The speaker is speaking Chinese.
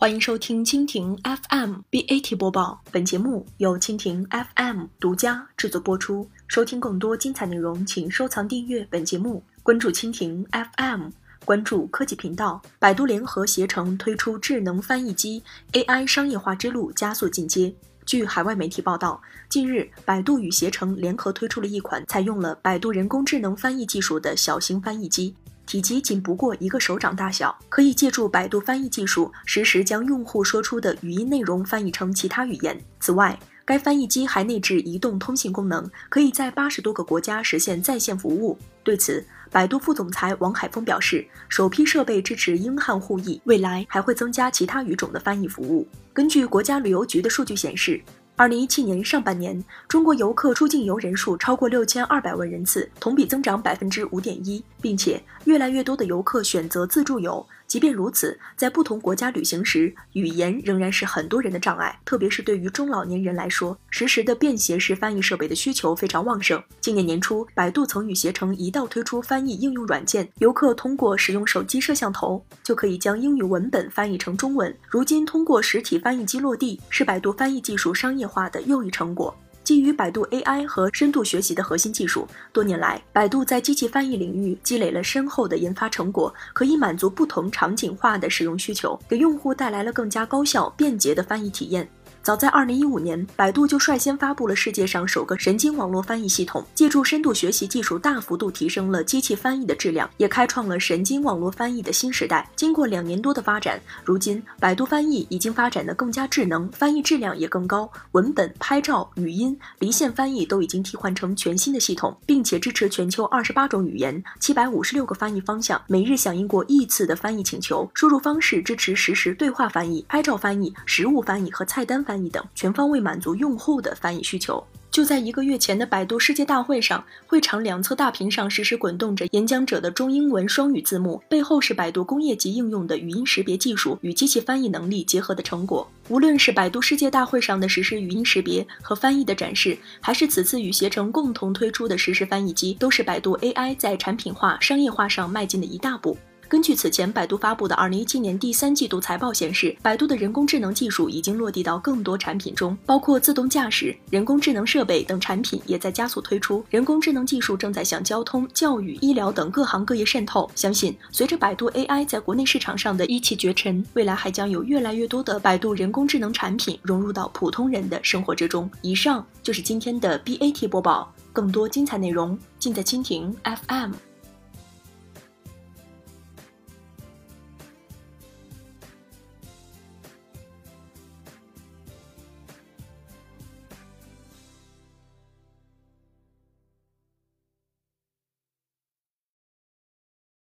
欢迎收听蜻蜓 FM BAT 播报，本节目由蜻蜓 FM 独家制作播出。收听更多精彩内容，请收藏订阅本节目，关注蜻蜓 FM，关注科技频道。百度联合携程推出智能翻译机，AI 商业化之路加速进阶。据海外媒体报道，近日，百度与携程联合推出了一款采用了百度人工智能翻译技术的小型翻译机。体积仅不过一个手掌大小，可以借助百度翻译技术，实时将用户说出的语音内容翻译成其他语言。此外，该翻译机还内置移动通信功能，可以在八十多个国家实现在线服务。对此，百度副总裁王海峰表示，首批设备支持英汉互译，未来还会增加其他语种的翻译服务。根据国家旅游局的数据显示。二零一七年上半年，中国游客出境游人数超过六千二百万人次，同比增长百分之五点一，并且越来越多的游客选择自助游。即便如此，在不同国家旅行时，语言仍然是很多人的障碍，特别是对于中老年人来说，实时的便携式翻译设备的需求非常旺盛。今年年初，百度曾与携程一道推出翻译应用软件，游客通过使用手机摄像头，就可以将英语文本翻译成中文。如今，通过实体翻译机落地，是百度翻译技术商业化的又一成果。基于百度 AI 和深度学习的核心技术，多年来，百度在机器翻译领域积累了深厚的研发成果，可以满足不同场景化的使用需求，给用户带来了更加高效、便捷的翻译体验。早在二零一五年，百度就率先发布了世界上首个神经网络翻译系统，借助深度学习技术，大幅度提升了机器翻译的质量，也开创了神经网络翻译的新时代。经过两年多的发展，如今百度翻译已经发展的更加智能，翻译质量也更高，文本、拍照、语音、离线翻译都已经替换成全新的系统，并且支持全球二十八种语言、七百五十六个翻译方向，每日响应过亿次的翻译请求。输入方式支持实时对话翻译、拍照翻译、实物翻译和菜单翻译。等全方位满足用户的翻译需求。就在一个月前的百度世界大会上，会场两侧大屏上实时滚动着演讲者的中英文双语字幕，背后是百度工业级应用的语音识别技术与机器翻译能力结合的成果。无论是百度世界大会上的实时语音识别和翻译的展示，还是此次与携程共同推出的实时翻译机，都是百度 AI 在产品化、商业化上迈进的一大步。根据此前百度发布的二零一七年第三季度财报显示，百度的人工智能技术已经落地到更多产品中，包括自动驾驶、人工智能设备等产品也在加速推出。人工智能技术正在向交通、教育、医疗等各行各业渗透。相信随着百度 AI 在国内市场上的一骑绝尘，未来还将有越来越多的百度人工智能产品融入到普通人的生活之中。以上就是今天的 BAT 播报，更多精彩内容尽在蜻蜓 FM。